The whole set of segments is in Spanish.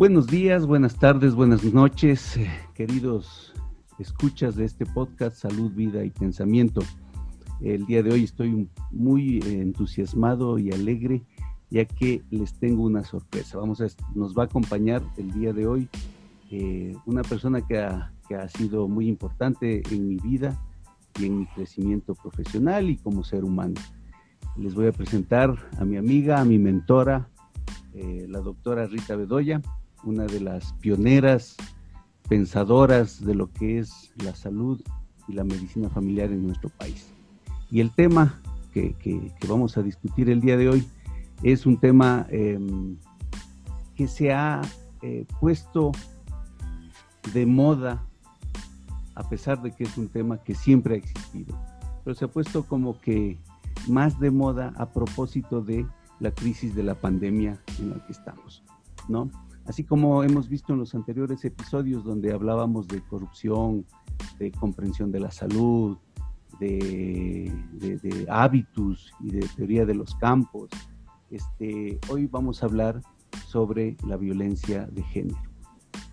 Buenos días, buenas tardes, buenas noches, eh, queridos escuchas de este podcast Salud, Vida y Pensamiento. El día de hoy estoy muy entusiasmado y alegre ya que les tengo una sorpresa. Vamos a, nos va a acompañar el día de hoy eh, una persona que ha, sido muy importante en mi vida y en mi crecimiento profesional y como ser humano. Les voy a presentar a mi amiga, a mi mentora, eh, la doctora Rita Bedoya, una de las pioneras pensadoras de lo que es la salud y la medicina familiar en nuestro país. Y el tema que, vamos a discutir el día de hoy es un tema em, que se ha eh, puesto de moda, a pesar de que es un tema que siempre ha existido, pero se ha puesto como que más de moda a propósito de la crisis de la pandemia en la que estamos, ¿no? Así como hemos visto en los anteriores episodios donde hablábamos de corrupción, de comprensión de la salud, de, hábitos y de teoría de los campos, este, hoy vamos a hablar sobre la violencia de género.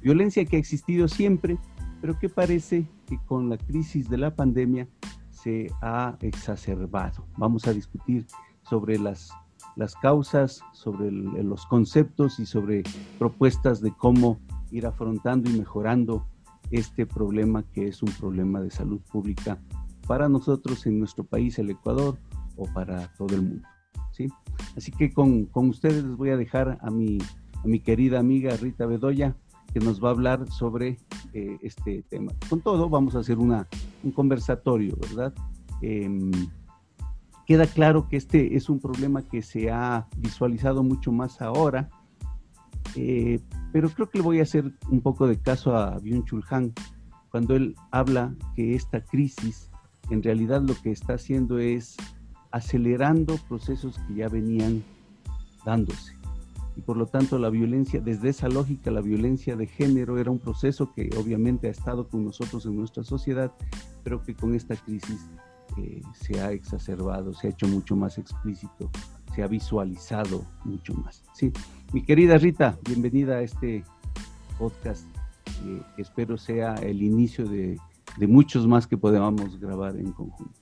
Violencia que ha existido siempre, pero que parece que con la crisis de la pandemia se ha exacerbado. Vamos a discutir sobre las, las causas, sobre los conceptos y sobre propuestas de cómo ir afrontando y mejorando este problema que es un problema de salud pública para nosotros en nuestro país, el Ecuador, o para todo el mundo. ¿sí? Así que con, con ustedes les voy a dejar a mi, a mi querida amiga Rita Bedoya, que nos va a hablar sobre eh, este tema. Con todo, vamos a hacer una, un conversatorio, ¿verdad? Em, queda claro que este es un problema que se ha visualizado mucho más ahora, eh, pero creo que le voy a hacer un poco de caso a Byung-Chul Han cuando él habla que esta crisis en realidad lo que está haciendo es acelerando procesos que ya venían dándose. Y por lo tanto la violencia, desde esa lógica, la violencia de género era un proceso que obviamente ha estado con nosotros en nuestra sociedad, pero que con esta crisis eh, se ha exacerbado, se ha hecho mucho más explícito, se ha visualizado mucho más. Sí, mi querida Rita, bienvenida a este podcast que espero sea el inicio de, de muchos más que podamos grabar en conjunto.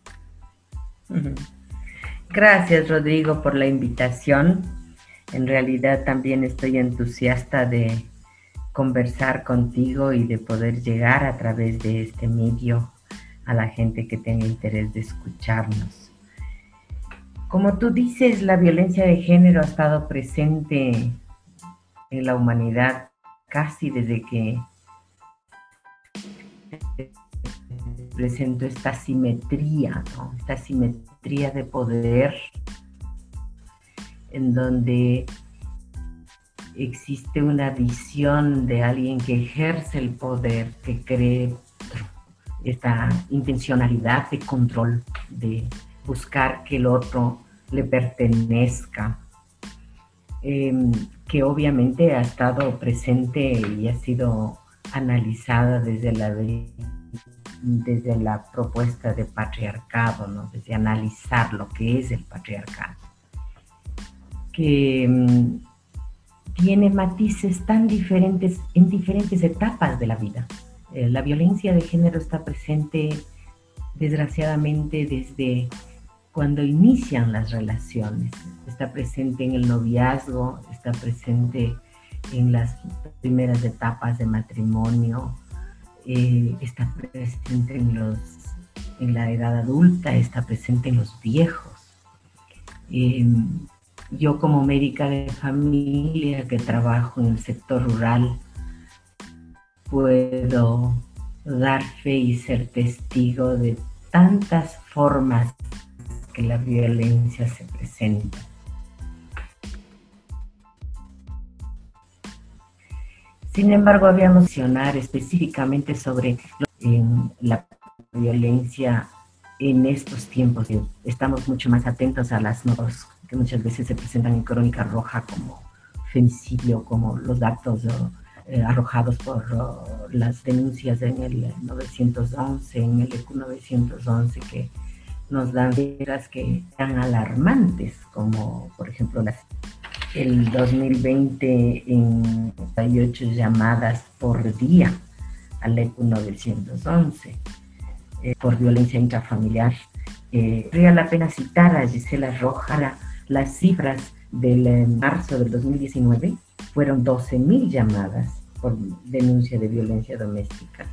Gracias, Rodrigo, por la invitación. En realidad también estoy entusiasta de conversar contigo y de poder llegar a través de este medio a la gente que tenga interés de escucharnos. Como tú dices, la violencia de género ha estado presente en la humanidad casi desde que presentó esta simetría, esta simetría de poder en donde existe una visión de alguien que ejerce el poder, que cree esta intencionalidad de control, de buscar que el otro le pertenezca, em, que obviamente ha estado presente y ha sido analizada desde la desde la propuesta de patriarcado, ¿no? desde analizar lo que es el patriarcado, que mm, tiene matices tan diferentes en diferentes etapas de la vida. Eh, la violencia de género está presente desgraciadamente desde cuando inician las relaciones, está presente en el noviazgo, está presente en las primeras etapas de matrimonio, eh, está presente en, los, en la edad adulta, está presente en los viejos. Em, yo como médica de familia que trabajo en el sector rural, puedo dar fe y ser testigo de tantas formas que la violencia se presenta. Sin embargo, había mencionar específicamente sobre la violencia en estos tiempos. Estamos mucho más atentos a las notas que muchas veces se presentan en Crónica Roja como femicidio, como los datos eh, arrojados por las denuncias en el 911, en el EQ 911, que nos dan cifras que sean alarmantes, como por ejemplo las el 2020 en 38 llamadas por día al ECU 911 eh, por violencia intrafamiliar. Eh, la pena citar a Gisela Roja las cifras del eh, marzo del 2019 fueron 12.000 llamadas por denuncia de violencia doméstica.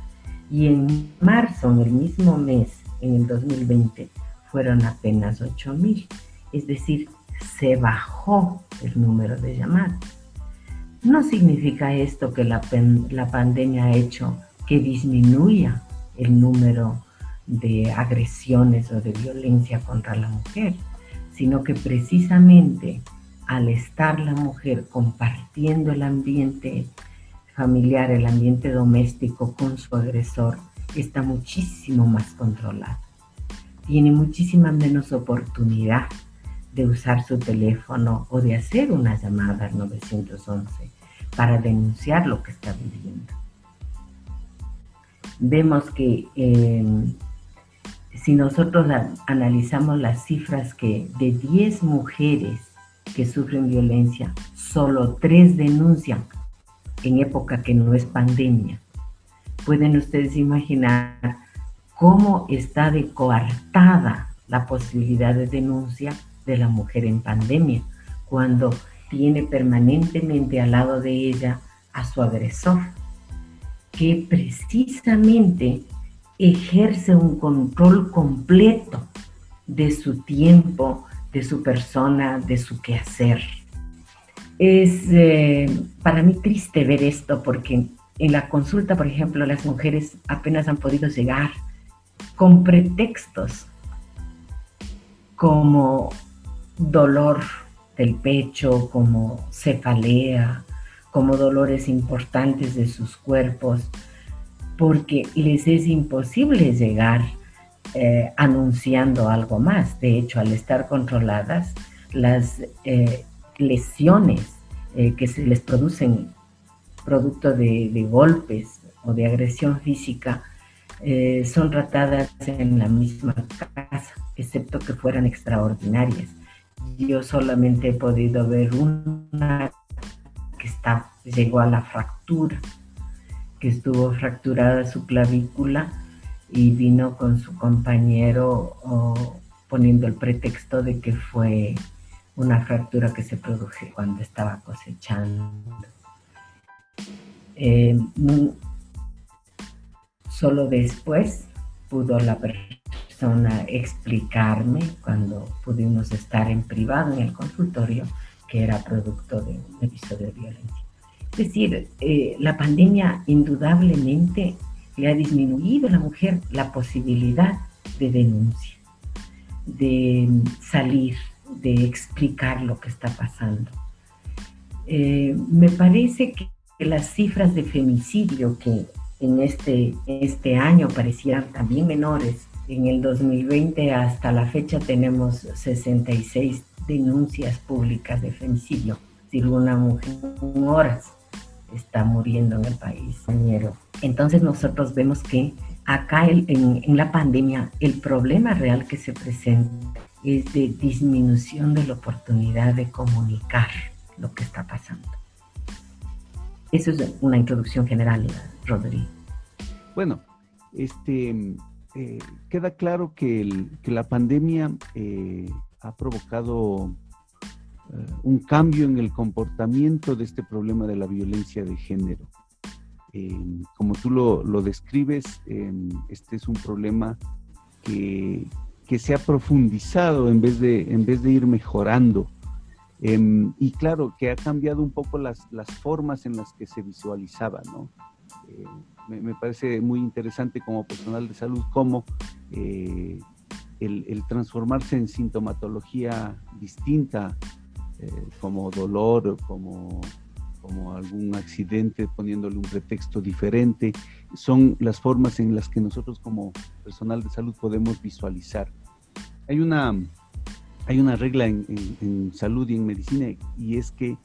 Y en marzo, en el mismo mes, en el 2020, fueron apenas 8.000. Es decir, se bajó el número de llamadas. No significa esto que la, la pandemia ha hecho que disminuya el número de agresiones o de violencia contra la mujer, sino que precisamente al estar la mujer compartiendo el ambiente familiar, el ambiente doméstico con su agresor, está muchísimo más controlada. Tiene muchísima menos oportunidad de usar su teléfono o de hacer una llamada al 911 para denunciar lo que está viviendo. Vemos que em, si nosotros analizamos las cifras que de 10 mujeres que sufren violencia, solo 3 denuncian en época que no es pandemia. Pueden ustedes imaginar cómo está de coartada la posibilidad de denuncia de la mujer en pandemia, cuando tiene permanentemente al lado de ella a su agresor, que precisamente ejerce un control completo de su tiempo, de su persona, de su quehacer. Es eh, para mí triste ver esto porque en la consulta, por ejemplo, las mujeres apenas han podido llegar con pretextos como dolor del pecho, como cefalea, como dolores importantes de sus cuerpos, porque les es imposible llegar eh, anunciando algo más. De hecho, al estar controladas, las eh, lesiones eh, que se les producen producto de, golpes o de agresión física son tratadas en la misma casa, excepto que fueran extraordinarias. Yo solamente he podido ver una que está, llegó a la fractura que estuvo fracturada su clavícula y vino con su compañero poniendo el pretexto de que fue una fractura que se produjo cuando estaba cosechando. Eh, solo después pudo la persona explicarme, cuando pudimos estar en privado en el consultorio, que era producto de un episodio de violencia. Es decir, eh, la pandemia indudablemente le ha disminuido a la mujer la posibilidad de denuncia, de salir, de explicar lo que está pasando. Eh, me parece que las cifras de femicidio que en este, este año parecieran también menores, en el 2020 hasta la fecha tenemos 66 denuncias públicas de femicidio, si una mujer en horas está muriendo en el país. Entonces nosotros vemos que acá en, la pandemia el problema real que se presenta es de disminución de la oportunidad de comunicar lo que está pasando. Eso es una introducción general, Rodrigo. Bueno, este, eh, queda claro que, la pandemia eh, ha provocado eh, un cambio en el comportamiento de este problema de la violencia de género. Eh, como tú lo, describes, eh, este es un problema que, se ha profundizado en vez de, en vez de ir mejorando. y claro, que ha cambiado un poco las, formas en las que se visualizaba, ¿no? Me, parece muy interesante como personal de salud cómo el, el, transformarse en sintomatología distinta eh, como dolor, como, como algún accidente, poniéndole un pretexto diferente. Son las formas en las que nosotros como personal de salud podemos visualizar. Hay una, hay una regla en, salud y en medicina y es que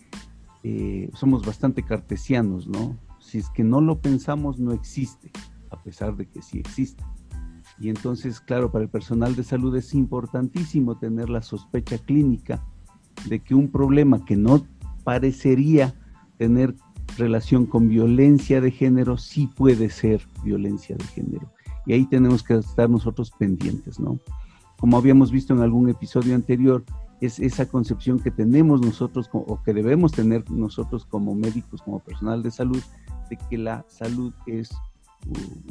eh, somos bastante cartesianos, ¿no? Si es que no lo pensamos, no existe, a pesar de que sí existe. Y entonces, claro, para el personal de salud es importantísimo tener la sospecha clínica de que un problema que no parecería tener relación con violencia de género, sí puede ser violencia de género. Y ahí tenemos que estar nosotros pendientes, ¿no? Como habíamos visto en algún episodio anterior, es esa concepción que tenemos nosotros o que debemos tener nosotros como médicos, como personal de salud, de que la salud es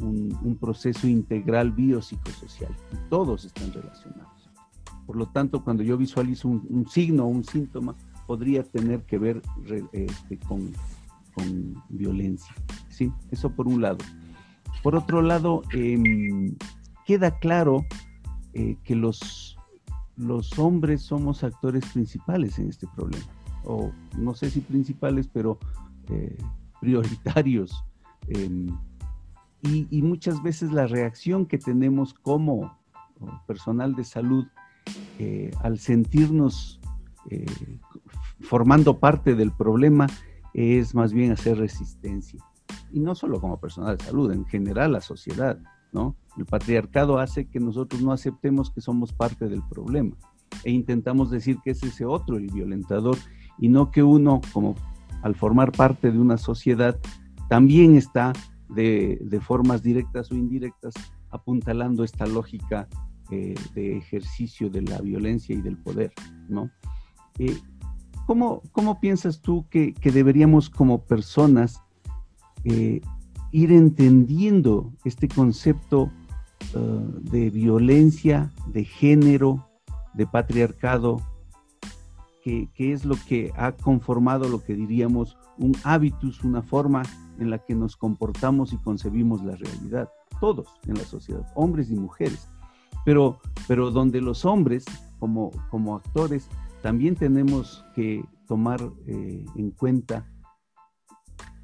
un, proceso integral biopsicosocial y todos están relacionados. Por lo tanto, cuando yo visualizo un, signo o un síntoma, podría tener que ver este, con, violencia. ¿sí? Eso por un lado. Por otro lado, em, queda claro eh, que los, los hombres somos actores principales en este problema. O no sé si principales, pero eh, prioritarios. Em, y, muchas veces la reacción que tenemos como personal de salud eh, al sentirnos formando parte del problema es más bien hacer resistencia. Y no solo como personal de salud, en general la sociedad, ¿no? El patriarcado hace que nosotros no aceptemos que somos parte del problema e intentamos decir que es ese otro el violentador y no que uno, como al formar parte de una sociedad, también está de, formas directas o indirectas, apuntalando esta lógica eh, de ejercicio de la violencia y del poder, ¿no? Eh, ¿cómo, piensas tú que, deberíamos como personas eh, ir entendiendo este concepto de violencia, de género, de patriarcado, que, que, es lo que ha conformado lo que diríamos un hábitus, una forma en la que nos comportamos y concebimos la realidad, todos en la sociedad, hombres y mujeres, pero, pero donde los hombres como, como actores también tenemos que tomar eh, en cuenta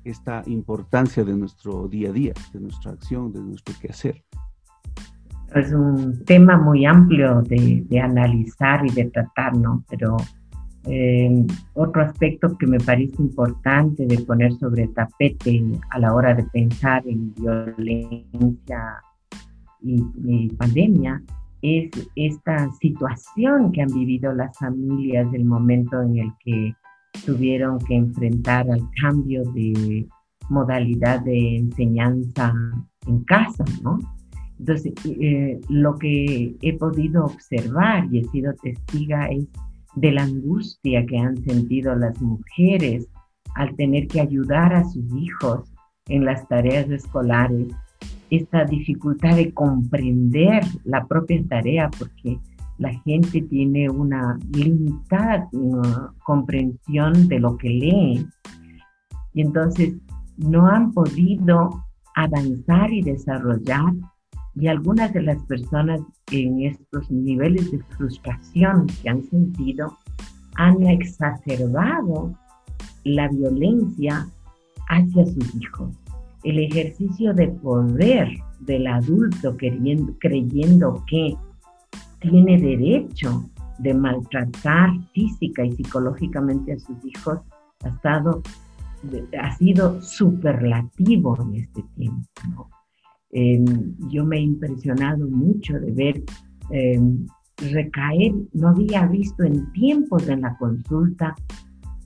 esta importancia de nuestro día a día, de nuestra acción, de nuestro quehacer. Es un tema muy amplio de, de analizar y de tratar, ¿no? Pero eh, otro aspecto que me parece importante de poner sobre el tapete a la hora de pensar en violencia y, pandemia es esta situación que han vivido las familias del momento en el que tuvieron que enfrentar al cambio de modalidad de enseñanza en casa, ¿no? Entonces, eh, lo que he podido observar y he sido testiga es de la angustia que han sentido las mujeres al tener que ayudar a sus hijos en las tareas escolares, esta dificultad de comprender la propia tarea porque la gente tiene una limitada comprensión de lo que lee y entonces no han podido avanzar y desarrollar y algunas de las personas en estos niveles de frustración que han sentido han exacerbado la violencia hacia sus hijos. El ejercicio de poder del adulto creyendo que tiene derecho de maltratar física y psicológicamente a sus hijos ha, estado, ha sido superlativo en este tiempo. Em, yo me he impresionado mucho de ver em, recaer, no había visto en tiempos en la consulta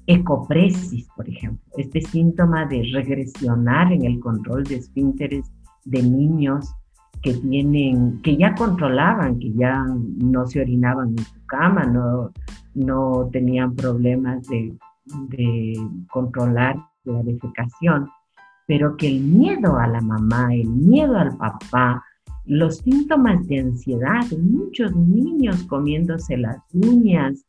ecopresis, por ejemplo, este síntoma de regresionar en el control de esfínteres de niños que tienen, que ya controlaban, que ya no se orinaban en su cama, no, no tenían problemas de, de controlar la defecación pero que el miedo a la mamá, el miedo al papá, los síntomas de ansiedad, muchos niños comiéndose las uñas,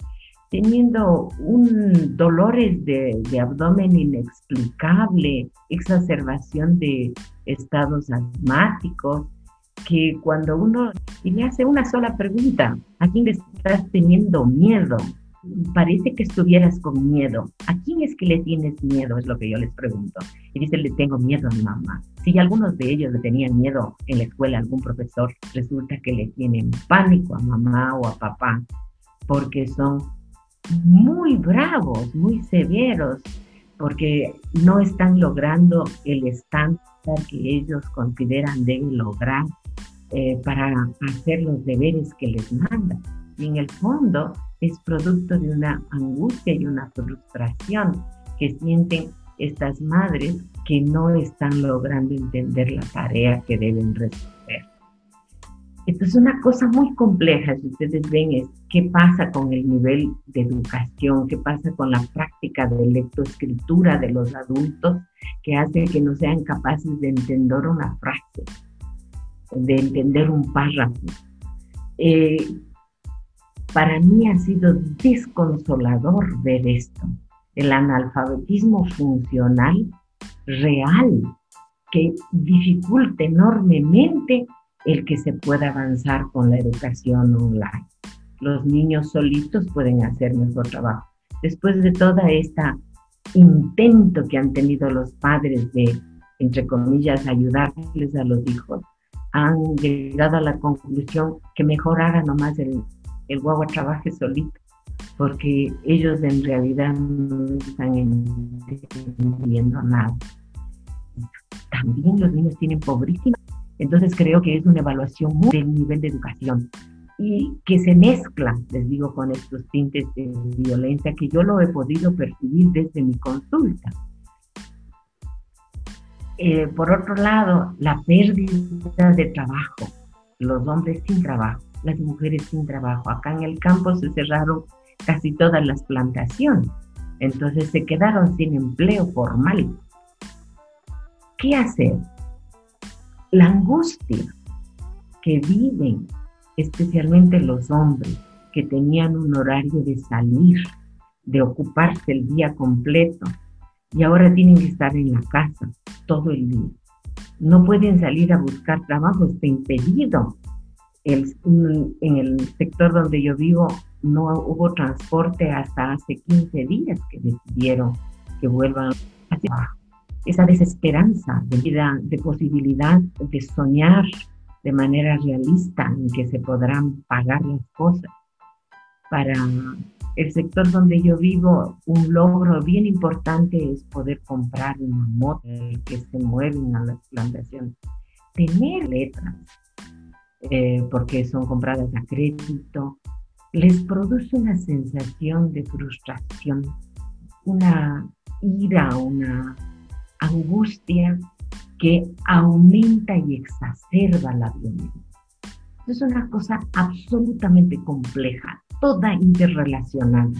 teniendo un dolores de, abdomen inexplicable, exacerbación de estados asmáticos, que cuando uno y le hace una sola pregunta, ¿a quién le estás teniendo miedo? parece que estuvieras con miedo. ¿A quién es que le tienes miedo? Es lo que yo les pregunto. Y dice, le tengo miedo a mi mamá. Si algunos de ellos le tenían miedo en la escuela, algún profesor, resulta que le tienen pánico a mamá o a papá, porque son muy bravos, muy severos, porque no están logrando el estándar que ellos consideran deben lograr eh, para hacer los deberes que les mandan. y en el fondo es producto de una angustia y una frustración que sienten estas madres que no están logrando entender la tarea que deben resolver. Esto es una cosa muy compleja, si ustedes ven, es qué pasa con el nivel de educación, qué pasa con la práctica de lectoescritura de los adultos que hace que no sean capaces de entender una frase, de entender un párrafo. Eh, para mí ha sido desconsolador ver esto, el analfabetismo funcional real que dificulta enormemente el que se pueda avanzar con la educación online. Los niños solitos pueden hacer mejor trabajo. Después de toda esta intento que han tenido los padres de, entre comillas, ayudarles a los hijos, han llegado a la conclusión que mejor haga nomás el, el guagua trabaje solito, porque ellos en realidad no están entendiendo nada. También los niños tienen pobrísima, entonces creo que es una evaluación del nivel de educación y que se mezcla, les digo, con estos tintes de violencia que yo lo he podido percibir desde mi consulta. Eh, por otro lado, la pérdida de trabajo, los hombres sin trabajo, las mujeres sin trabajo. Acá en el campo se cerraron casi todas las plantaciones, entonces se quedaron sin empleo formal. ¿Qué hacer? La angustia que viven especialmente los hombres que tenían un horario de salir, de ocuparse el día completo y ahora tienen que estar en la casa todo el día. No pueden salir a buscar trabajo, está impedido en el sector donde yo vivo no hubo transporte hasta hace 15 días que decidieron que vuelvan a trabajo. Esa desesperanza de vida, de posibilidad de soñar de manera realista en que se podrán pagar las cosas. Para el sector donde yo vivo, un logro bien importante es poder comprar una moto que se mueven a las plantaciones. Tener letras, eh, porque son compradas a crédito, les produce una sensación de frustración, una ira, una angustia que aumenta y exacerba la violencia. Es una cosa absolutamente compleja, toda interrelacionada.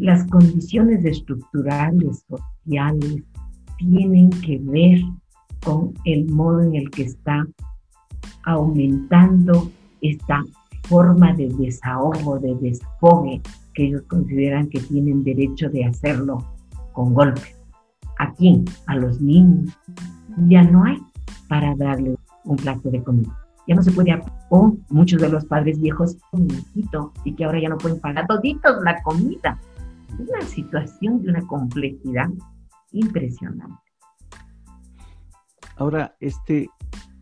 Las condiciones estructurales, sociales, tienen que ver con el modo en el que está aumentando esta forma de desahogo, de desfogue, que ellos consideran que tienen derecho de hacerlo con golpes. ¿A quién? A los niños. Ya no hay para darles un plato de comida. Ya no se puede, o muchos de los padres viejos, un y que ahora ya no pueden pagar toditos la comida. Es una situación de una complejidad impresionante. Ahora, este,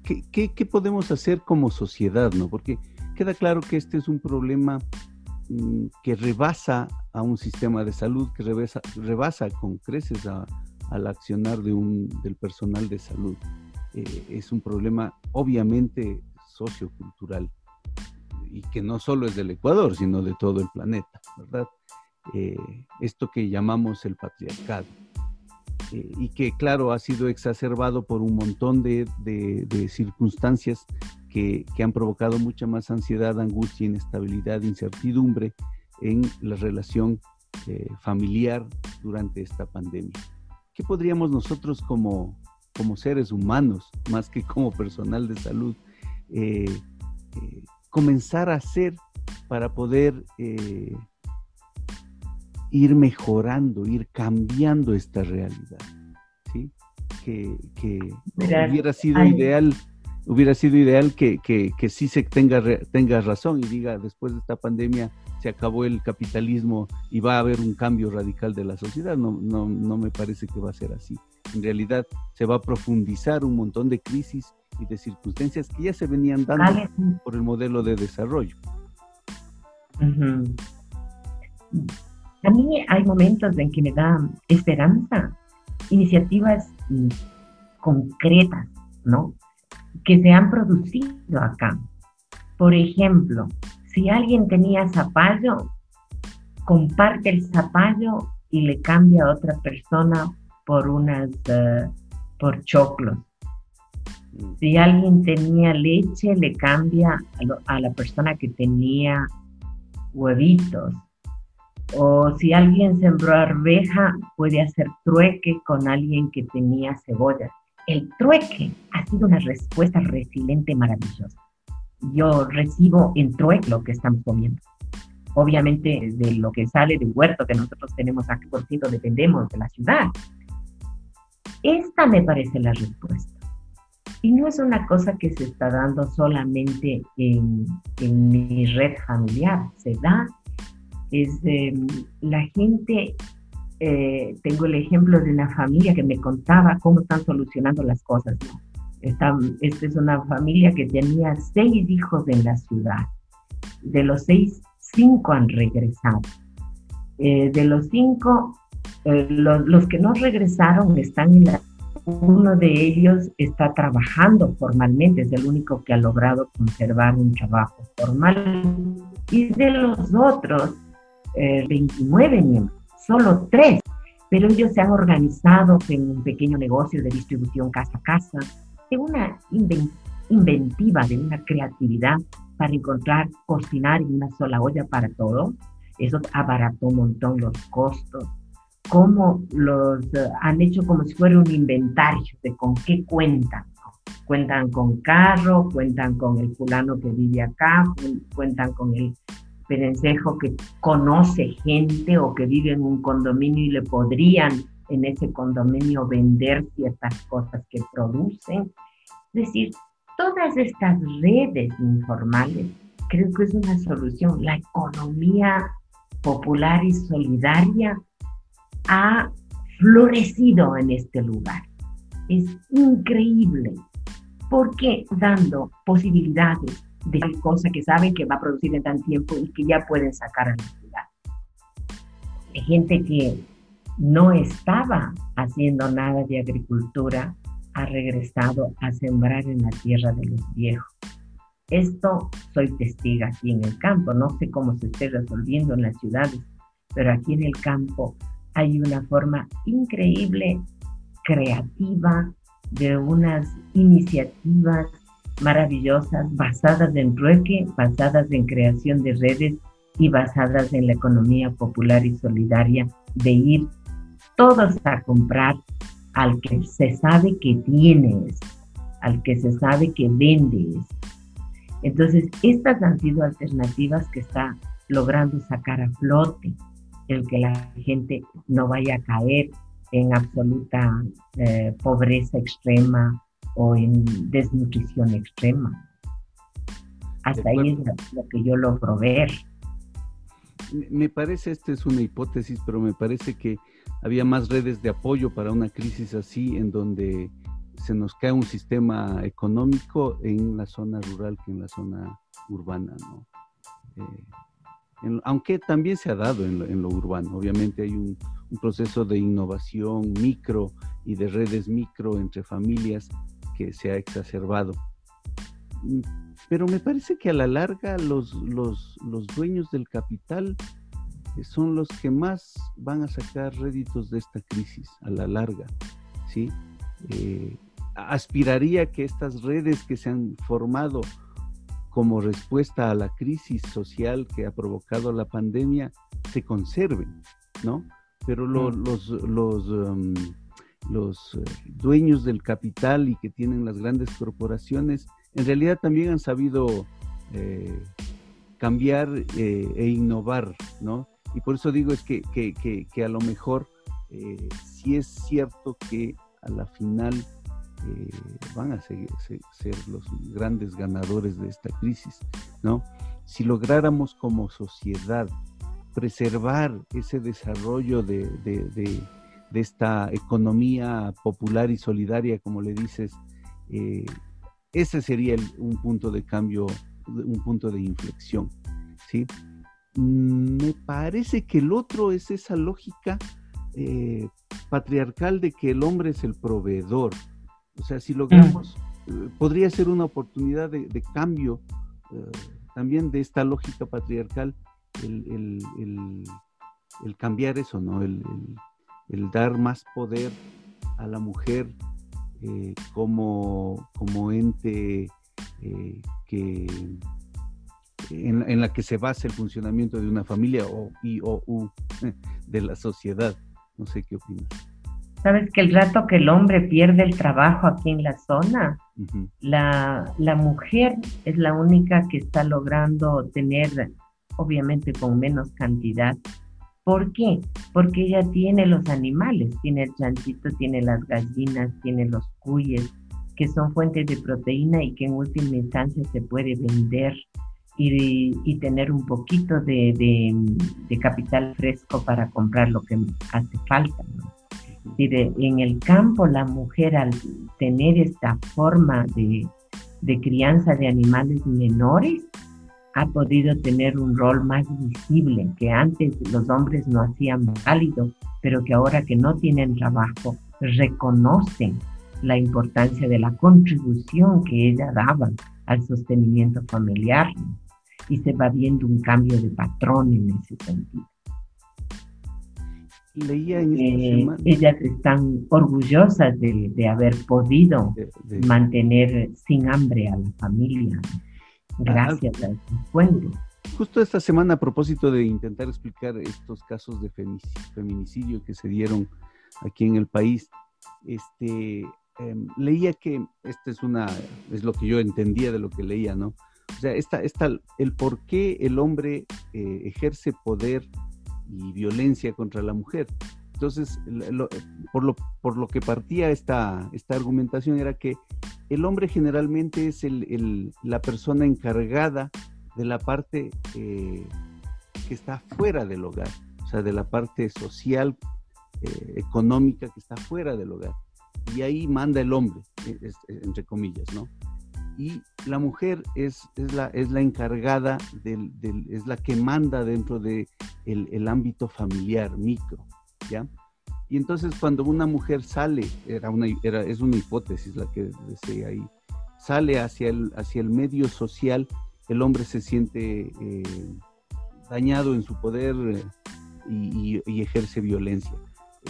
¿qué, podemos hacer como sociedad? ¿no? Porque queda claro que este es un problema mm, que rebasa a un sistema de salud, que rebasa, rebasa con creces al accionar de un, del personal de salud. Eh, es un problema obviamente sociocultural y que no solo es del Ecuador, sino de todo el planeta, ¿verdad? Eh, esto que llamamos el patriarcado. Eh, y que claro ha sido exacerbado por un montón de, circunstancias que, han provocado mucha más ansiedad, angustia, inestabilidad, incertidumbre en la relación familiar durante esta pandemia. ¿Qué podríamos nosotros como, como seres humanos, más que como personal de salud, eh, comenzar a hacer para poder ir mejorando, ir cambiando esta realidad, ¿sí? Que, hubiera sido ideal, hubiera sido ideal que, que, sí se tenga, tenga razón y diga, después de esta pandemia se acabó el capitalismo y va a haber un cambio radical de la sociedad. No, no, no me parece que va a ser así. En realidad se va a profundizar un montón de crisis y de circunstancias que ya se venían dando por el modelo de desarrollo. A mí hay momentos en que me da esperanza, iniciativas mm, concretas, ¿no? Que se han producido acá. Por ejemplo, si alguien tenía zapallo, comparte el zapallo y le cambia a otra persona por unas, eh, por choclos. Mm. Si alguien tenía leche, le cambia a, a, la persona que tenía huevitos. O si alguien sembró arveja, puede hacer trueque con alguien que tenía cebolla. El trueque ha sido una respuesta resiliente maravillosa. Yo recibo en trueque lo que estamos comiendo. Obviamente de lo que sale del huerto que nosotros tenemos aquí, por cierto, dependemos de la ciudad. Esta me parece la respuesta. Y no es una cosa que se está dando solamente en, en mi red familiar, se da, es em, la gente, eh, tengo el ejemplo de una familia que me contaba cómo están solucionando las cosas. Esta, esta es una familia que tenía seis hijos en la ciudad. De los seis, cinco han regresado. Eh, de los cinco, eh, los, los, que no regresaron están en la... Uno de ellos está trabajando formalmente, es el único que ha logrado conservar un trabajo formal. Y de los otros, 29 eh, miembros, solo tres, pero ellos se han organizado en un pequeño negocio de distribución casa a casa, de una inventiva, de una creatividad para encontrar, cocinar en una sola olla para todo. Eso abarató un montón los costos. Cómo los eh, han hecho como si fuera un inventario de con qué cuentan. Cuentan con carro, cuentan con el fulano que vive acá, cuentan con el perencejo que conoce gente o que vive en un condominio y le podrían en ese condominio vender ciertas cosas que producen. Es decir, todas estas redes informales creo que es una solución. La economía popular y solidaria ha florecido en este lugar. Es increíble porque dando posibilidades de cosa que saben que va a producir en tan tiempo y que ya pueden sacar a la ciudad. Hay gente que no estaba haciendo nada de agricultura, ha regresado a sembrar en la tierra de los viejos. Esto soy testiga aquí en el campo, no sé cómo se esté resolviendo en las ciudades, pero aquí en el campo hay una forma increíble, creativa, de unas iniciativas maravillosas basadas en trueque, basadas en creación de redes y basadas en la economía popular y solidaria de ir todos a comprar al que se sabe que tienes, al que se sabe que vendes. Entonces, estas han sido alternativas que está logrando sacar a flote el que la gente no vaya a caer en absoluta eh, pobreza extrema o en desnutrición extrema. Hasta ahí es lo que yo logro ver. Me parece, esta es una hipótesis, pero me parece que había más redes de apoyo para una crisis así, en donde se nos cae un sistema económico en la zona rural que en la zona urbana, ¿no? Eh, aunque también se ha dado en lo, urbano, obviamente hay un, un, proceso de innovación micro y de redes micro entre familias que se ha exacerbado. Pero me parece que a la larga los, los, los dueños del capital eh, son los que más van a sacar réditos de esta crisis a la larga, ¿sí? Eh, aspiraría que estas redes que se han formado como respuesta a la crisis social que ha provocado la pandemia se conserven, ¿no? Pero mm. los, los, um, los eh, dueños del capital y que tienen las grandes corporaciones, en realidad también han sabido eh, cambiar eh, e innovar, ¿no? Y por eso digo es que, que, a lo mejor sí es cierto que a la final van a ser, los grandes ganadores de esta crisis, ¿no? Si lográramos como sociedad preservar ese desarrollo de de esta economía popular y solidaria, como le dices, eh, ese sería un punto de cambio, un punto de inflexión. ¿sí? Mm, me parece que el otro es esa lógica eh, patriarcal de que el hombre es el proveedor. O sea, si logramos, eh, podría ser una oportunidad de, cambio también de esta lógica patriarcal el, cambiar eso, ¿no? El, dar más poder a la mujer eh, como, como ente eh, que en, la que se basa el funcionamiento de una familia o, y, o u, de la sociedad. No sé qué opinas. Sabes que el rato que el hombre pierde el trabajo aquí en la zona, la, la, mujer es la única que está logrando tener, obviamente con menos cantidad. ¿Por qué? Porque ella tiene los animales, tiene el chanchito, tiene las gallinas, tiene los cuyes, que son fuentes de proteína y que en última instancia se puede vender y, tener un poquito de, capital fresco para comprar lo que hace falta. en el campo la mujer al tener esta forma de crianza de animales menores ha podido tener un rol más visible que antes los hombres no hacían válido, pero que ahora que no tienen trabajo reconocen la importancia de la contribución que ella daba al sostenimiento familiar y se va viendo un cambio de patrón en ese sentido. Leía en eh. Ellas están orgullosas de, haber podido mantener sin hambre a la familia gracias a este encuentro. Justo esta semana, a propósito de intentar explicar estos casos de feminicidio que se dieron aquí en el país, este, em, leía que esta es una, es lo que yo entendía de lo que leía, ¿no? O sea, esta, esta, el por qué el hombre eh, ejerce poder y violencia contra la mujer. Entonces, por, lo, por lo que partía esta, esta argumentación era que el hombre generalmente es el, la persona encargada de la parte eh, que está fuera del hogar, o sea, de la parte social, eh, económica que está fuera del hogar. Y ahí manda el hombre, entre comillas, ¿no? y la mujer es, es, la, es la encargada, del, es la que manda dentro del de el, ámbito familiar, micro, ¿ya? Y entonces cuando una mujer sale, era una, era, es una hipótesis la que decía ahí, sale hacia el, hacia el medio social, el hombre se siente eh, dañado en su poder eh, y, ejerce violencia.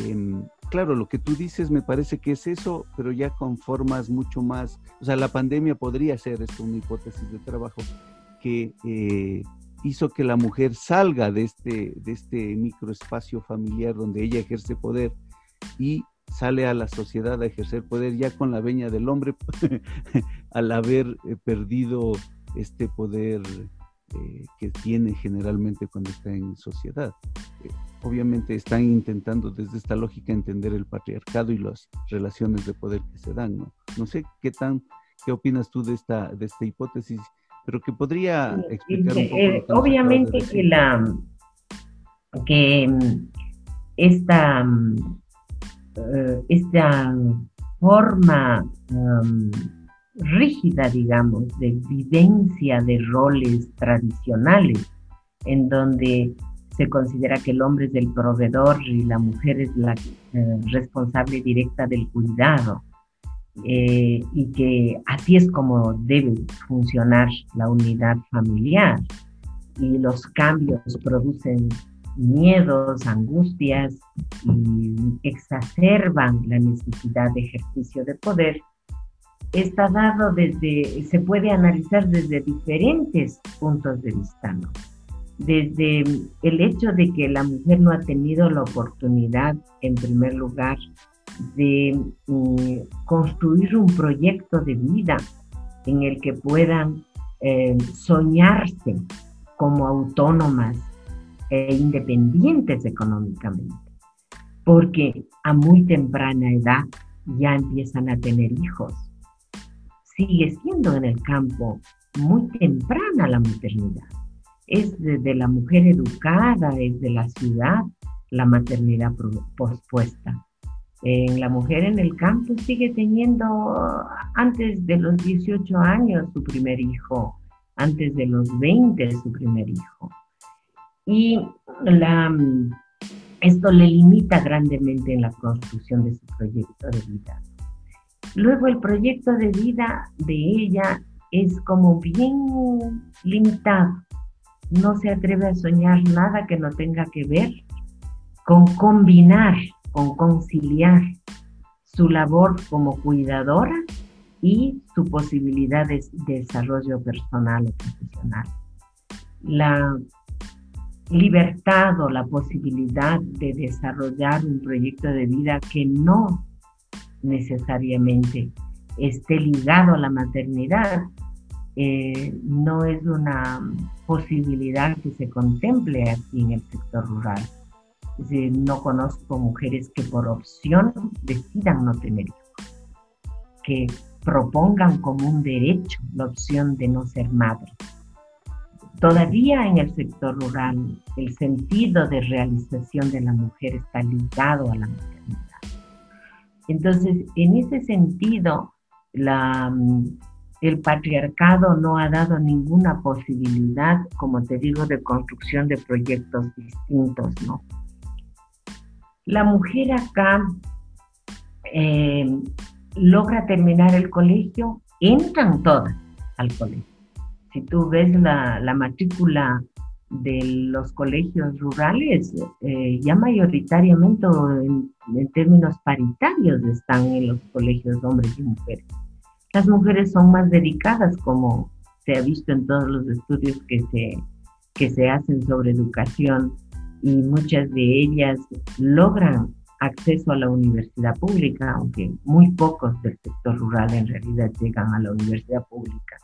Em, claro, lo que tú dices me parece que es eso, pero ya con formas mucho más, o sea, la pandemia podría ser esto una hipótesis de trabajo que eh, hizo que la mujer salga de este, de este microespacio familiar donde ella ejerce poder y sale a la sociedad a ejercer poder ya con la veña del hombre al haber eh, perdido este poder eh, que tiene generalmente cuando está en sociedad obviamente están intentando desde esta lógica entender el patriarcado y las relaciones de poder que se dan, ¿no? No sé qué tan, qué opinas tú de esta, de esta hipótesis, pero que podría explicar un poco. Eh, obviamente que la, que mm, esta, mm, eh, esta forma mm, rígida, digamos, de vivencia de roles tradicionales, en donde se considera que el hombre es el proveedor y la mujer es la eh, responsable directa del cuidado. Eh, y que así es como debe funcionar la unidad familiar. Y los cambios producen miedos, angustias y exacerban la necesidad de ejercicio de poder. Está dado desde, se puede analizar desde diferentes puntos de vista, ¿no? desde el hecho de que la mujer no ha tenido la oportunidad, en primer lugar, de mm, construir un proyecto de vida en el que puedan eh, soñarse como autónomas e independientes económicamente, porque a muy temprana edad ya empiezan a tener hijos. Sigue siendo en el campo muy temprana la maternidad es de, la mujer educada, es de la ciudad la maternidad pospuesta. En la mujer en el campo sigue teniendo antes de los 18 años su primer hijo, antes de los 20 su primer hijo. Y esto le limita grandemente en la construcción de su proyecto de vida. Luego el proyecto de vida de ella es como bien limitado. No se atreve a soñar nada que no tenga que ver con combinar, con conciliar su labor como cuidadora y su posibilidad de desarrollo personal o profesional. La libertad o la posibilidad de desarrollar un proyecto de vida que no necesariamente esté ligado a la maternidad, eh, no es una posibilidad que se contemple aquí en el sector rural. No conozco mujeres que por opción decidan no tener hijos, que propongan como un derecho la opción de no ser madre. Todavía en el sector rural el sentido de realización de la mujer está ligado a la maternidad. Entonces, en ese sentido, la, el patriarcado no ha dado ninguna posibilidad, como te digo, de construcción de proyectos distintos, ¿no? La mujer acá eh, logra terminar el colegio, entran todas al colegio. Si tú ves la, matrícula de los colegios rurales, eh, ya mayoritariamente en, en, términos paritarios están en los colegios hombres y mujeres. Las mujeres son más dedicadas, como se ha visto en todos los estudios que se, que se hacen sobre educación, y muchas de ellas logran acceso a la universidad pública, aunque muy pocos del sector rural en realidad llegan a la universidad pública.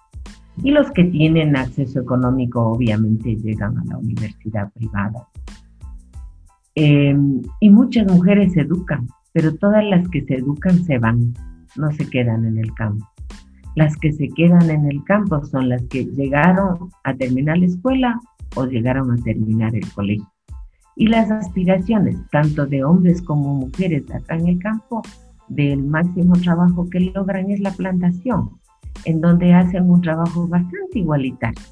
Y los que tienen acceso económico obviamente llegan a la universidad privada. Em, y muchas mujeres educan, pero todas las que se educan se van, no se quedan en el campo. Las que se quedan en el campo son las que llegaron a terminar la escuela o llegaron a terminar el colegio y las aspiraciones, tanto de hombres como mujeres acá en el campo, del máximo trabajo que logran es la plantación, en donde hacen un trabajo bastante igualitario.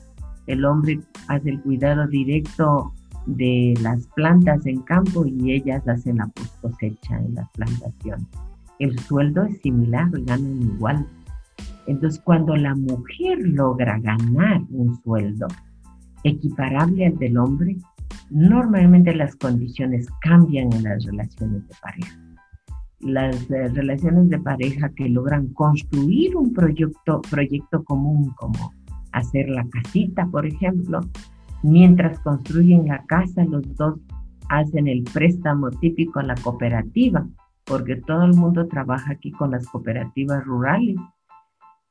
El hombre hace el cuidado directo de las plantas en campo y ellas hacen la cosecha en la plantación. El sueldo es similar, ganan igual. Entonces, cuando la mujer logra ganar un sueldo equiparable al del hombre, normalmente las condiciones cambian en las relaciones de pareja. Las eh, relaciones de pareja que logran construir un proyecto, proyecto común, como hacer la casita, por ejemplo, mientras construyen la casa, los dos hacen el préstamo típico a la cooperativa, porque todo el mundo trabaja aquí con las cooperativas rurales.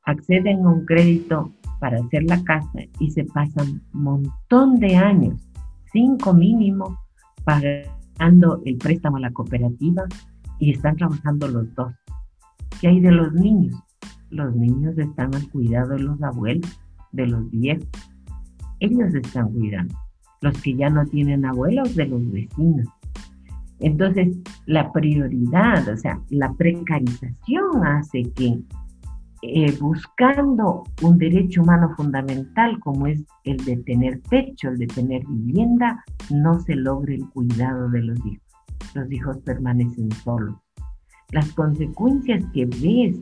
Acceden a un crédito para hacer la casa y se pasan un montón de años cinco mínimo pagando el préstamo a la cooperativa y están trabajando los dos. ¿Qué hay de los niños? Los niños están al cuidado de los abuelos, de los viejos. Ellos están cuidando. Los que ya no tienen abuelos, de los vecinos. Entonces, la prioridad, o sea, la precarización hace que eh, buscando un derecho humano fundamental como es el de tener techo, el de tener vivienda, no se logre el cuidado de los hijos. Los hijos permanecen solos. Las consecuencias que ves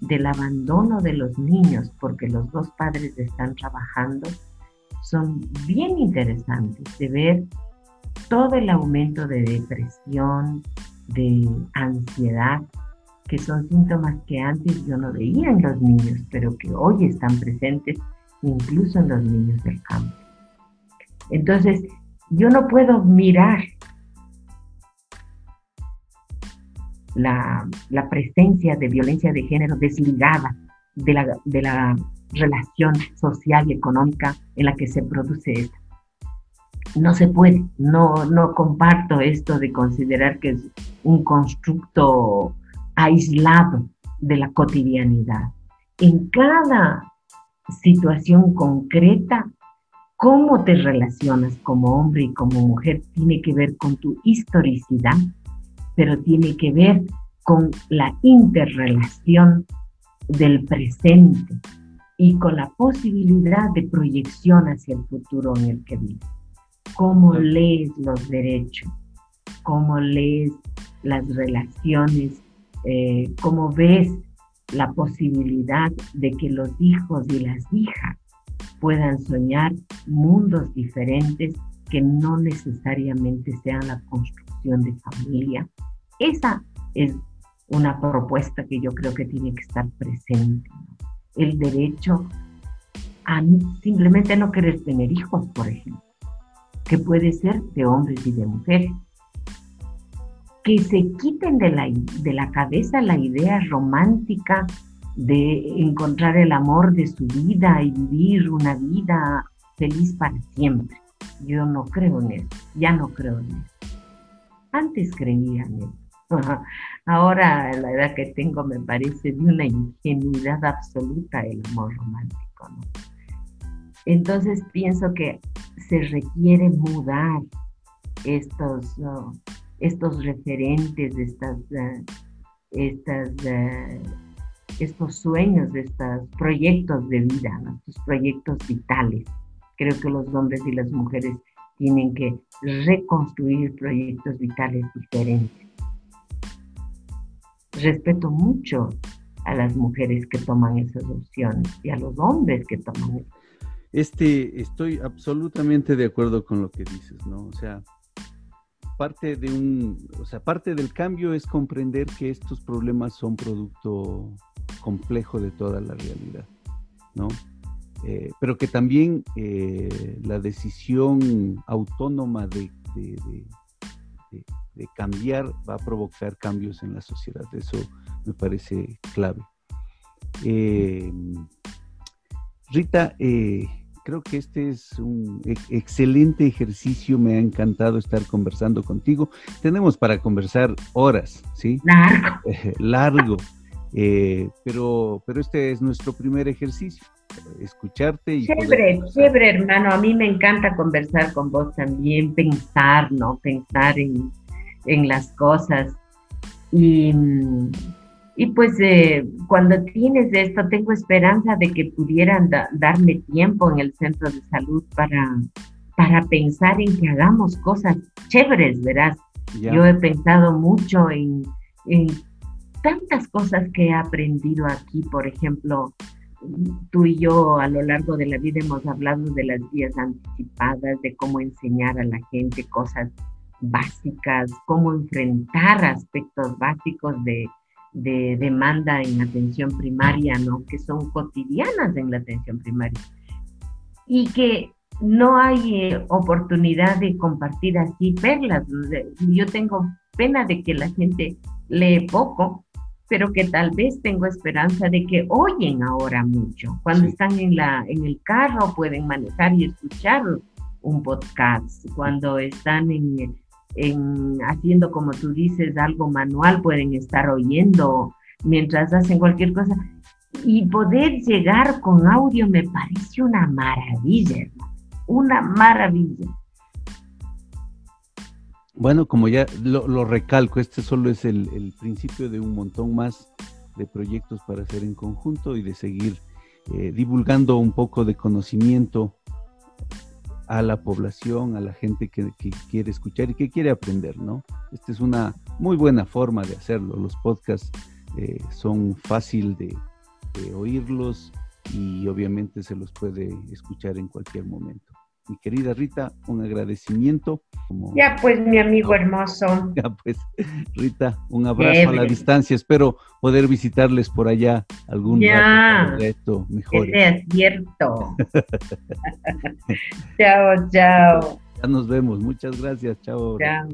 del abandono de los niños porque los dos padres están trabajando son bien interesantes de ver todo el aumento de depresión, de ansiedad, que son síntomas que antes yo no veía en los niños, pero que hoy están presentes incluso en los niños del campo. Entonces, yo no puedo mirar la, presencia de violencia de género desligada de la, de la relación social y económica en la que se produce esto. No se puede, no, no comparto esto de considerar que es un constructo aislado de la cotidianidad. En cada situación concreta, cómo te relacionas como hombre y como mujer tiene que ver con tu historicidad, pero tiene que ver con la interrelación del presente y con la posibilidad de proyección hacia el futuro en el que vives. Cómo lees los derechos, cómo lees las relaciones eh, cómo ves la posibilidad de que los hijos y las hijas puedan soñar mundos diferentes que no necesariamente sean la construcción de familia. Esa es una propuesta que yo creo que tiene que estar presente. El derecho a simplemente no querer tener hijos, por ejemplo, que puede ser de hombres y de mujeres. Que se quiten de la, de la cabeza la idea romántica de encontrar el amor de su vida y vivir una vida feliz para siempre. Yo no creo en eso, ya no creo en eso. Antes creía en eso. Ahora, la edad que tengo, me parece de una ingenuidad absoluta el amor romántico. Entonces pienso que se requiere mudar estos, estos referentes, estas, uh, estas, uh, estos sueños, estos proyectos de vida, estos proyectos vitales. Creo que los hombres y las mujeres tienen que reconstruir proyectos vitales diferentes. Respeto mucho a las mujeres que toman esas opciones y a los hombres que toman esas este, estoy absolutamente de acuerdo con lo que dices, ¿no? O sea, parte de un, o sea, parte del cambio es comprender que estos problemas son producto complejo de toda la realidad, ¿no? Eh, pero que también eh, la decisión autónoma de, cambiar va a provocar cambios en la sociedad. Eso me parece clave. Eh, Rita, creo que este es un excelente ejercicio. Me ha encantado estar conversando contigo. Tenemos para conversar horas, ¿sí? Largo. largo. Eh, pero, pero este es nuestro primer ejercicio, escucharte y... Chévere, chévere, hermano. A mí me encanta conversar con vos también, pensar, ¿no? Pensar en, en las cosas. Y, y pues eh, cuando tienes esto, tengo esperanza de que pudieran darme tiempo en el centro de salud para, para pensar en que hagamos cosas chéveres, verás. Yo he pensado mucho en, en tantas cosas que he aprendido aquí, por ejemplo, tú y yo a lo largo de la vida hemos hablado de las vías anticipadas, de cómo enseñar a la gente cosas básicas, cómo enfrentar aspectos básicos de, de demanda en atención primaria, ¿no? Que son cotidianas en la atención primaria. Y que no hay eh, oportunidad de compartir así perlas. Yo tengo pena de que la gente lee poco, pero que tal vez tengo esperanza de que oyen ahora mucho. Cuando están en, la, en el carro pueden manejar y escuchar un podcast. Cuando están en, en, haciendo, como tú dices, algo manual, pueden estar oyendo mientras hacen cualquier cosa. Y poder llegar con audio me parece una maravilla, una maravilla. Bueno, como ya lo, recalco, este solo es el, principio de un montón más de proyectos para hacer en conjunto y de seguir eh, divulgando un poco de conocimiento a la población, a la gente que, quiere escuchar y que quiere aprender, ¿no? Esta es una muy buena forma de hacerlo. Los podcasts eh, son fácil de, oírlos y obviamente se los puede escuchar en cualquier momento. Mi querida Rita, un agradecimiento. Ya pues, mi amigo hermoso. Ya pues, Rita, un abrazo a la distancia. Espero poder visitarles por allá algún ya, rato mejor. Que cierto. chao, chao. Ya nos vemos. Muchas gracias. Chao. Chao.